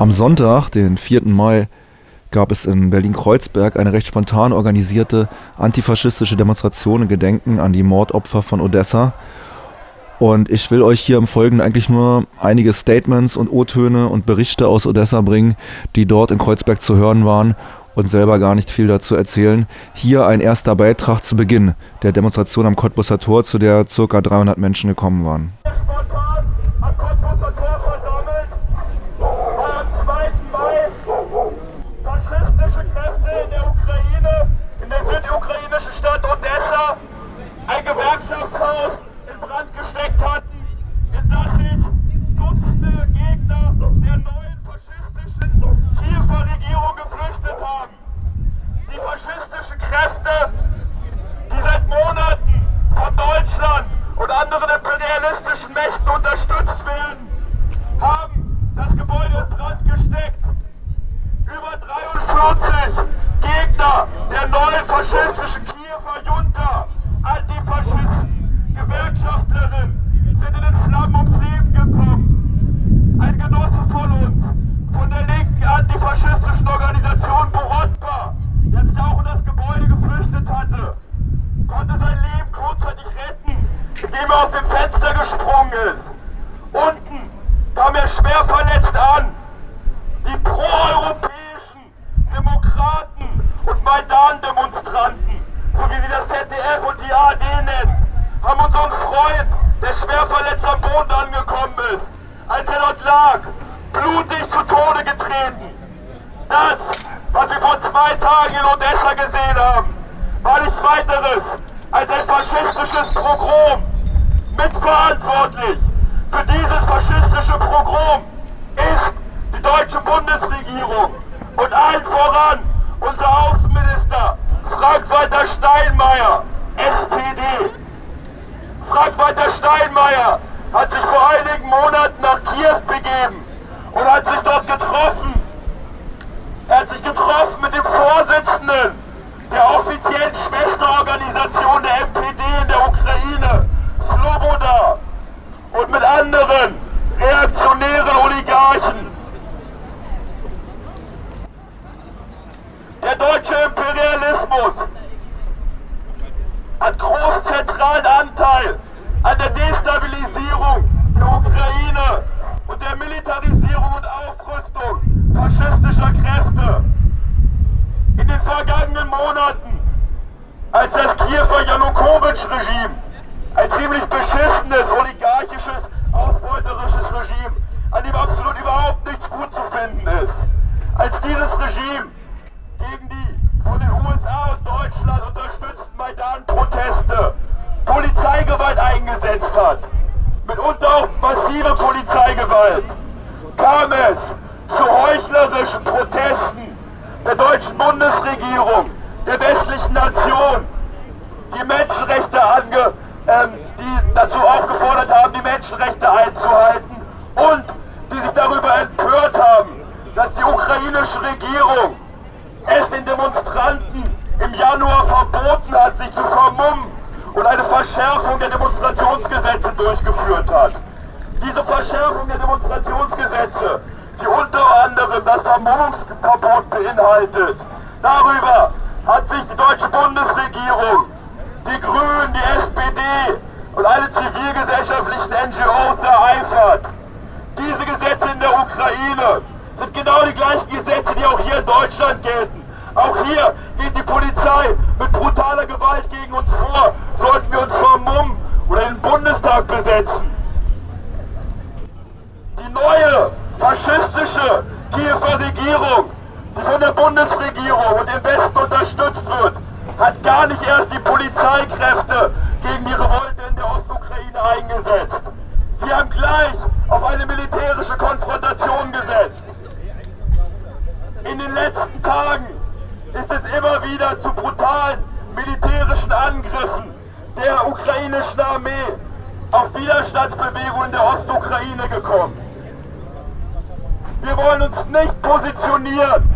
Am Sonntag, den 4. Mai, gab es in Berlin-Kreuzberg eine recht spontan organisierte antifaschistische Demonstration in Gedenken an die Mordopfer von Odessa. Und ich will euch hier im Folgenden eigentlich nur einige Statements und O-Töne und Berichte aus Odessa bringen, die dort in Kreuzberg zu hören waren und selber gar nicht viel dazu erzählen. Hier ein erster Beitrag zu Beginn der Demonstration am Cottbusser Tor, zu der ca. 300 Menschen gekommen waren. voran unser Außenminister Frank-Walter Steinmeier, SPD. Frank-Walter Steinmeier hat sich vor einigen Monaten nach Kiew begeben und hat sich dort getroffen. Er hat sich getroffen mit dem Vorsitzenden der offiziellen Schwesterorganisation der MPD in der Ukraine, Sloboda, und mit anderen reaktionären Oligarchen. Groß hat großen zentralen Anteil an der Destabilisierung der Ukraine und der Militarisierung und Aufrüstung faschistischer Kräfte. In den vergangenen Monaten, als das Kiewer Janukowitsch-Regime ein ziemlich beschissenes, oligarchisches, ausbeuterisches Regime, an dem absolut überhaupt nichts gut zu finden ist, als dieses Regime Deutschland unterstützten Maidan-Proteste, Polizeigewalt eingesetzt hat, mitunter auch massive Polizeigewalt, kam es zu heuchlerischen Protesten der deutschen Bundesregierung, der westlichen Nation, die Menschenrechte ange, ähm, die dazu aufgefordert haben, die Menschenrechte einzuhalten und die sich darüber empört haben, dass die ukrainische Regierung es den Demonstranten im Januar verboten hat, sich zu vermummen und eine Verschärfung der Demonstrationsgesetze durchgeführt hat. Diese Verschärfung der Demonstrationsgesetze, die unter anderem das Vermummungsverbot beinhaltet, darüber hat sich die deutsche Bundesregierung, die Grünen, die SPD und alle zivilgesellschaftlichen NGOs ereifert. Diese Gesetze in der Ukraine sind genau die gleichen Gesetze, die auch hier in Deutschland gelten. Auch hier geht die Polizei mit brutaler Gewalt gegen uns vor. Sollten wir uns vom MUM oder den Bundestag besetzen. Die neue faschistische Kiewer Regierung, die von der Bundesregierung und dem Westen unterstützt wird, hat gar nicht erst die Polizeikräfte gegen die Revolte in der Ostukraine eingesetzt. Sie haben gleich auf eine militärische Konfrontation gesetzt. In den letzten Tagen ist es immer wieder zu brutalen militärischen Angriffen der ukrainischen Armee auf Widerstandsbewegungen der Ostukraine gekommen. Wir wollen uns nicht positionieren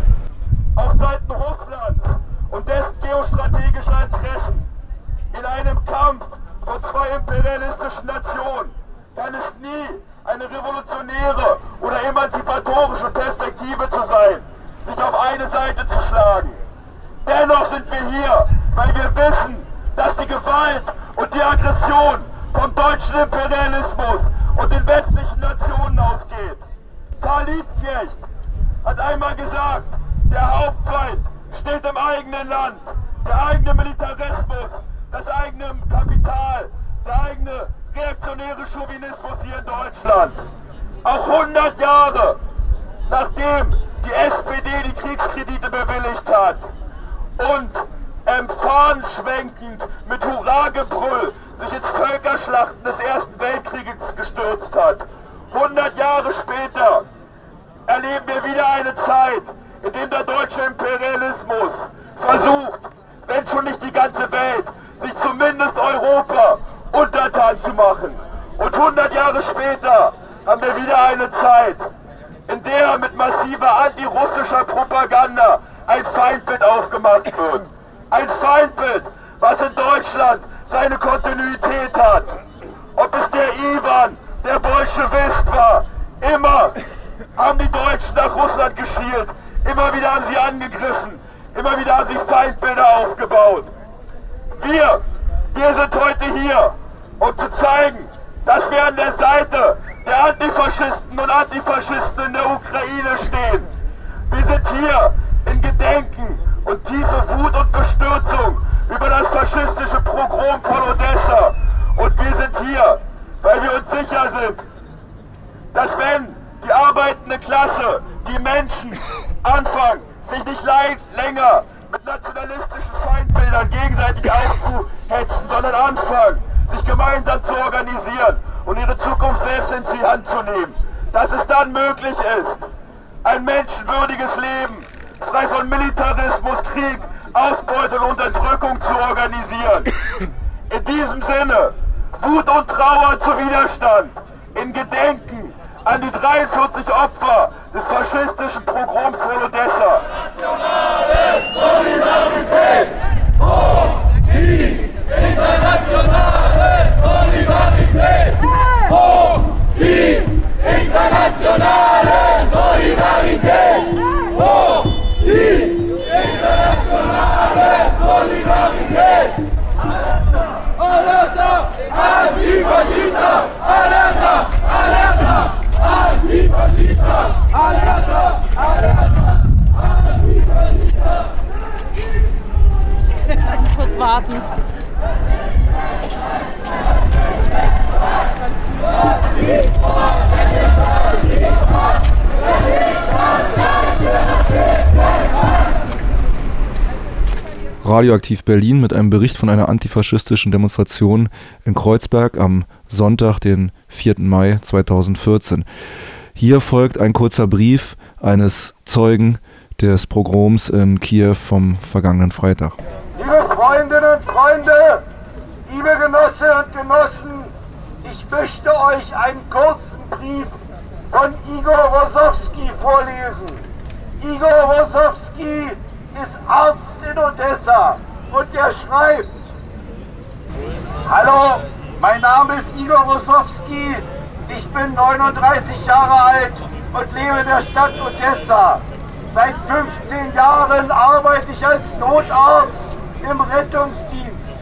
auf Seiten Russlands und dessen geostrategischer Interessen. In einem Kampf von zwei imperialistischen Nationen dann ist nie eine revolutionäre oder emanzipatorische Perspektive zu sein, sich auf eine Seite zu schlagen. Dennoch sind wir hier, weil wir wissen, dass die Gewalt und die Aggression vom deutschen Imperialismus und den westlichen Nationen ausgeht. Karl Liebknecht hat einmal gesagt, der Hauptfeind steht im eigenen Land, der eigene Militarismus, das eigene Kapital, der eigene reaktionäre Chauvinismus hier in Deutschland. Auch 100 Jahre nachdem die SPD die Kriegskredite bewilligt hat und ähm, schwenkend mit Hurragebrüll sich ins Völkerschlachten des Ersten Weltkrieges gestürzt hat. 100 Jahre später erleben wir wieder eine Zeit, in der der deutsche Imperialismus versucht, wenn schon nicht die ganze Welt, sich zumindest Europa untertan zu machen. Und 100 Jahre später haben wir wieder eine Zeit, in der mit massiver antirussischer Propaganda ein Feindbild aufgemacht wird. Ein Feindbild, was in Deutschland seine Kontinuität hat. Ob es der Ivan, der Bolschewist war, immer haben die Deutschen nach Russland geschielt, immer wieder haben sie angegriffen, immer wieder haben sie Feindbilder aufgebaut. Wir, wir sind heute hier, um zu zeigen, dass wir an der Seite der Antifaschisten und Antifaschisten in der Ukraine stehen. Wir sind hier Gedenken und tiefe Wut und Bestürzung über das faschistische Pogrom von Odessa. Und wir sind hier, weil wir uns sicher sind, dass wenn die arbeitende Klasse, die Menschen anfangen, sich nicht länger mit nationalistischen Feindbildern gegenseitig aufzuhetzen, sondern anfangen, sich gemeinsam zu organisieren und ihre Zukunft selbst in die Hand zu nehmen. Dass es dann möglich ist, ein menschenwürdiges Leben, frei von Militarismus, Krieg, Ausbeutung und Unterdrückung zu organisieren. In diesem Sinne, Wut und Trauer zu Widerstand, in Gedenken an die 43 Opfer des faschistischen Pogroms von Odessa. Nationale Solidarität! Radioaktiv Berlin mit einem Bericht von einer antifaschistischen Demonstration in Kreuzberg am Sonntag, den 4. Mai 2014. Hier folgt ein kurzer Brief eines Zeugen des Pogroms in Kiew vom vergangenen Freitag. Liebe Freundinnen und Freunde, liebe Genossinnen und Genossen, ich möchte euch einen kurzen Brief von Igor Wosowski vorlesen. Igor Wosowski ist Arzt in Odessa und er schreibt, Hallo, mein Name ist Igor Wosowski, ich bin 39 Jahre alt und lebe in der Stadt Odessa. Seit 15 Jahren arbeite ich als Notarzt im Rettungsdienst.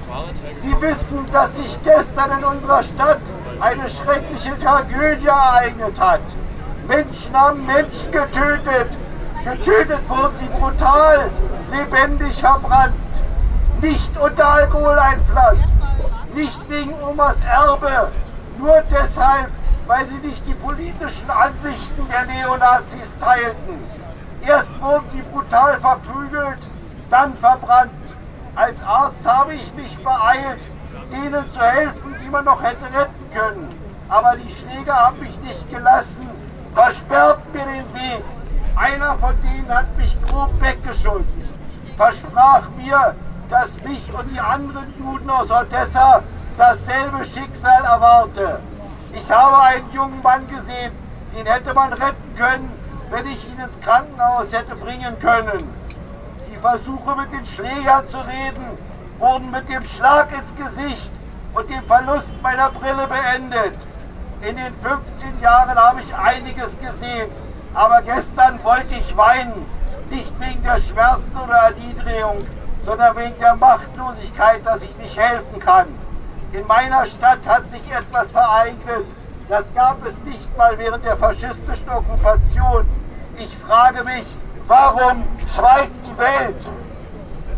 Sie wissen, dass sich gestern in unserer Stadt eine schreckliche Tragödie ereignet hat. Menschen haben Menschen getötet Getötet wurden sie brutal, lebendig verbrannt. Nicht unter Alkoholeinfluss, nicht wegen Omas Erbe, nur deshalb, weil sie nicht die politischen Ansichten der Neonazis teilten. Erst wurden sie brutal verprügelt, dann verbrannt. Als Arzt habe ich mich beeilt, denen zu helfen, die man noch hätte retten können. Aber die Schläger haben mich nicht gelassen, versperrten mir den Weg. Einer von denen hat mich grob weggeschossen, versprach mir, dass mich und die anderen Juden aus Odessa dasselbe Schicksal erwarte. Ich habe einen jungen Mann gesehen, den hätte man retten können, wenn ich ihn ins Krankenhaus hätte bringen können. Die Versuche mit den Schlägern zu reden wurden mit dem Schlag ins Gesicht und dem Verlust meiner Brille beendet. In den 15 Jahren habe ich einiges gesehen, aber gestern wollte ich weinen. Nicht wegen der Schmerzen oder Erniedrigung, sondern wegen der Machtlosigkeit, dass ich nicht helfen kann. In meiner Stadt hat sich etwas vereignet. Das gab es nicht mal während der faschistischen Okkupation. Ich frage mich, warum schweigt die Welt?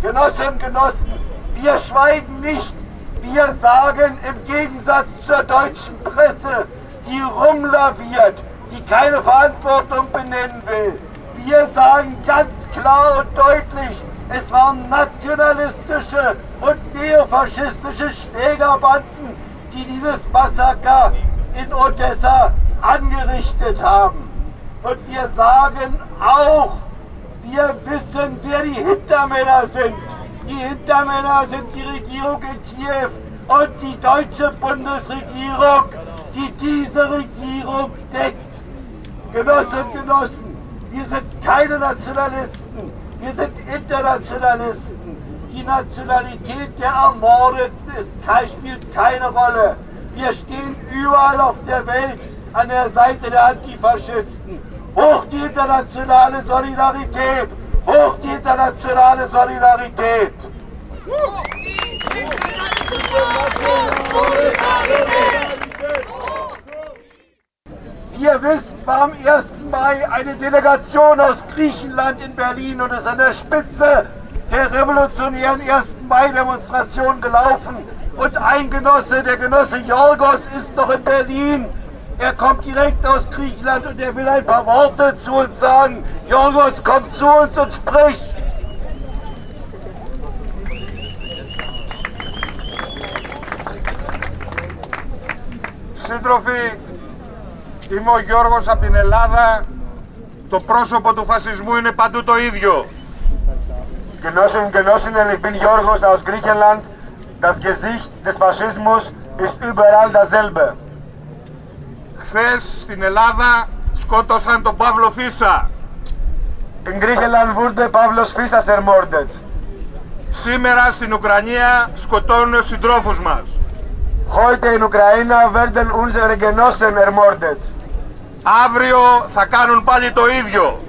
Genossinnen Genossen, wir schweigen nicht. Wir sagen im Gegensatz zur deutschen Presse, die rumlaviert, die keine Verantwortung benennen will. Wir sagen ganz klar und deutlich, es waren nationalistische und neofaschistische Schlägerbanden, die dieses Massaker in Odessa angerichtet haben. Und wir sagen auch, wir wissen, wer die Hintermänner sind. Die Hintermänner sind die Regierung in Kiew und die deutsche Bundesregierung, die diese Regierung deckt. Genossinnen und Genossen, wir sind keine Nationalisten, wir sind Internationalisten. Die Nationalität der Ermordeten ist, spielt keine Rolle. Wir stehen überall auf der Welt an der Seite der Antifaschisten. Hoch die internationale Solidarität! Hoch die internationale Solidarität! Ihr wisst, war am 1. Mai eine Delegation aus Griechenland in Berlin und ist an der Spitze der revolutionären 1. Mai-Demonstration gelaufen. Und ein Genosse, der Genosse Jorgos, ist noch in Berlin. Er kommt direkt aus Griechenland und er will ein paar Worte zu uns sagen. Jorgos, komm zu uns und sprich. Σύντροφοι, είμαι ο Γιώργος από την Ελλάδα. Το πρόσωπο του φασισμού είναι παντού το ίδιο. Genossinnen und Genossinnen, ich bin Jorgos aus Griechenland. Das Gesicht des Faschismus ist überall dasselbe. Χθες στην Ελλάδα σκότωσαν τον Παύλο Φίσα. In Griechenland wurde Pavlos Fissas ermordet. Σήμερα στην Ουκρανία σκοτώνουν ο συντρόφους μας. Heute in Ukraine werden unsere Genossen ermordet. Αύριο θα κάνουν πάλι το ίδιο.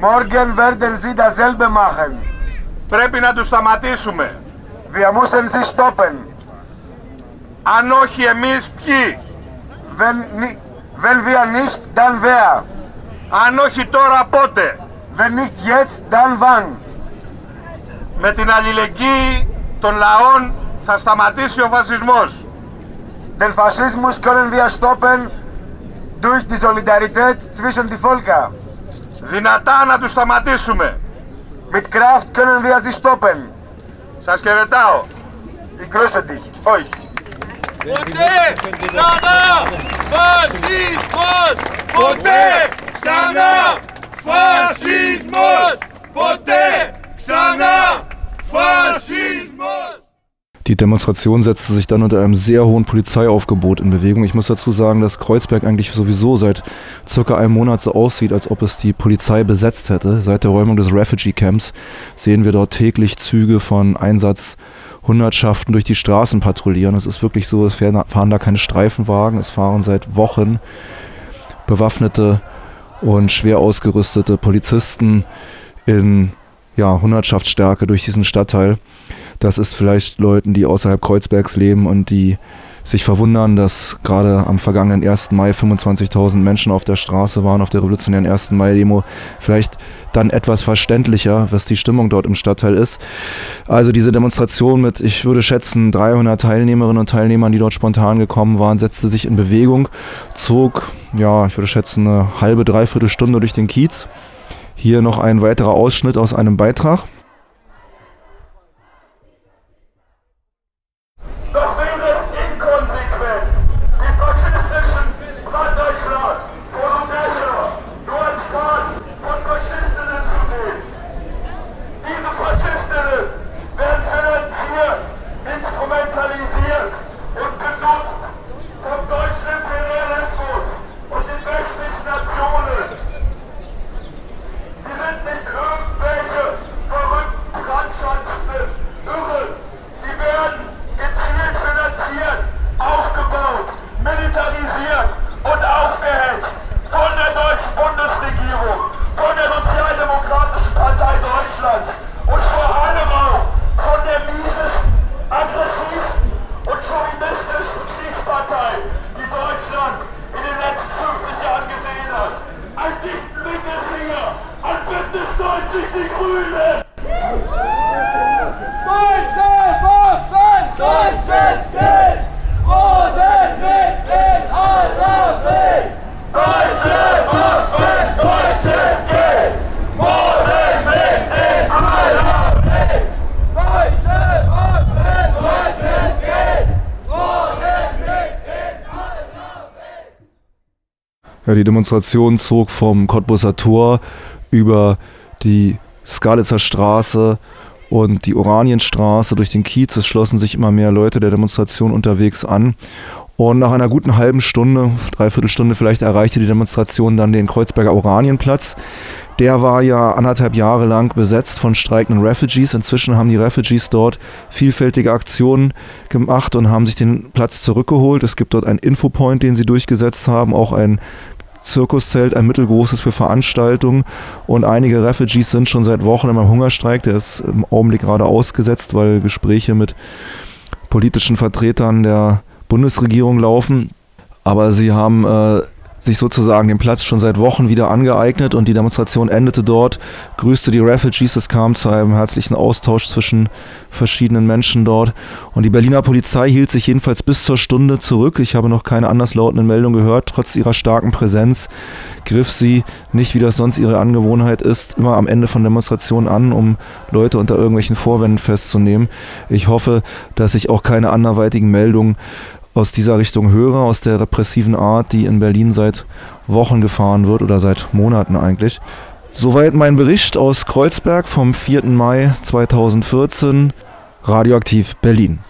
Morgen werden sie dasselbe machen. Πρέπει να τους σταματήσουμε. Wir müssen sie stoppen. Αν όχι εμείς ποιοι. Wenn, ni- wenn wir nicht, dann wer? Αν όχι τώρα πότε. Wenn nicht jetzt, dann wann? Με την αλληλεγγύη των λαών θα σταματήσει ο φασισμός. Den Faschismus können wir stoppen durch die Solidarität zwischen die Völker. Δυνατά να τους σταματήσουμε. Mit Kraft können wir sie stoppen. Σας χαιρετάω. Ich grüße dich, euch. Ποτέ ξανά φασισμός! Ποτέ ξανά φασισμός! Ποτέ ξανά φασισμός! Die Demonstration setzte sich dann unter einem sehr hohen Polizeiaufgebot in Bewegung. Ich muss dazu sagen, dass Kreuzberg eigentlich sowieso seit circa einem Monat so aussieht, als ob es die Polizei besetzt hätte. Seit der Räumung des Refugee Camps sehen wir dort täglich Züge von Einsatzhundertschaften durch die Straßen patrouillieren. Es ist wirklich so, es fahren da keine Streifenwagen, es fahren seit Wochen bewaffnete und schwer ausgerüstete Polizisten in ja, Hundertschaftsstärke durch diesen Stadtteil. Das ist vielleicht Leuten, die außerhalb Kreuzbergs leben und die sich verwundern, dass gerade am vergangenen 1. Mai 25.000 Menschen auf der Straße waren, auf der revolutionären 1. Mai-Demo. Vielleicht dann etwas verständlicher, was die Stimmung dort im Stadtteil ist. Also diese Demonstration mit, ich würde schätzen, 300 Teilnehmerinnen und Teilnehmern, die dort spontan gekommen waren, setzte sich in Bewegung, zog, ja, ich würde schätzen, eine halbe, dreiviertel Stunde durch den Kiez. Hier noch ein weiterer Ausschnitt aus einem Beitrag. Doch wäre es inkonsequent, den faschistischen Branddeutschland, Polonescher, nur als Staat von Faschistinnen zu sehen. Diese Faschistinnen werden finanziert, instrumentalisiert und benutzt vom deutschen Imperialismus und den westlichen Nationen. Sie sind nicht irgendwelche verrückten Ja, die Demonstration zog vom Cottbuser Tor über die Skalitzer Straße und die Oranienstraße durch den Kiez. Es schlossen sich immer mehr Leute der Demonstration unterwegs an. Und nach einer guten halben Stunde, dreiviertel Stunde vielleicht, erreichte die Demonstration dann den Kreuzberger Oranienplatz. Der war ja anderthalb Jahre lang besetzt von streikenden Refugees. Inzwischen haben die Refugees dort vielfältige Aktionen gemacht und haben sich den Platz zurückgeholt. Es gibt dort einen Infopoint, den sie durchgesetzt haben, auch ein Zirkuszelt, ein mittelgroßes für Veranstaltungen. Und einige Refugees sind schon seit Wochen im Hungerstreik. Der ist im Augenblick gerade ausgesetzt, weil Gespräche mit politischen Vertretern der Bundesregierung laufen. Aber sie haben äh, sich sozusagen den Platz schon seit Wochen wieder angeeignet und die Demonstration endete dort, grüßte die Refugees, es kam zu einem herzlichen Austausch zwischen verschiedenen Menschen dort und die Berliner Polizei hielt sich jedenfalls bis zur Stunde zurück. Ich habe noch keine anderslautenden Meldungen gehört. Trotz ihrer starken Präsenz griff sie nicht, wie das sonst ihre Angewohnheit ist, immer am Ende von Demonstrationen an, um Leute unter irgendwelchen Vorwänden festzunehmen. Ich hoffe, dass ich auch keine anderweitigen Meldungen aus dieser Richtung höre, aus der repressiven Art, die in Berlin seit Wochen gefahren wird oder seit Monaten eigentlich. Soweit mein Bericht aus Kreuzberg vom 4. Mai 2014, Radioaktiv Berlin.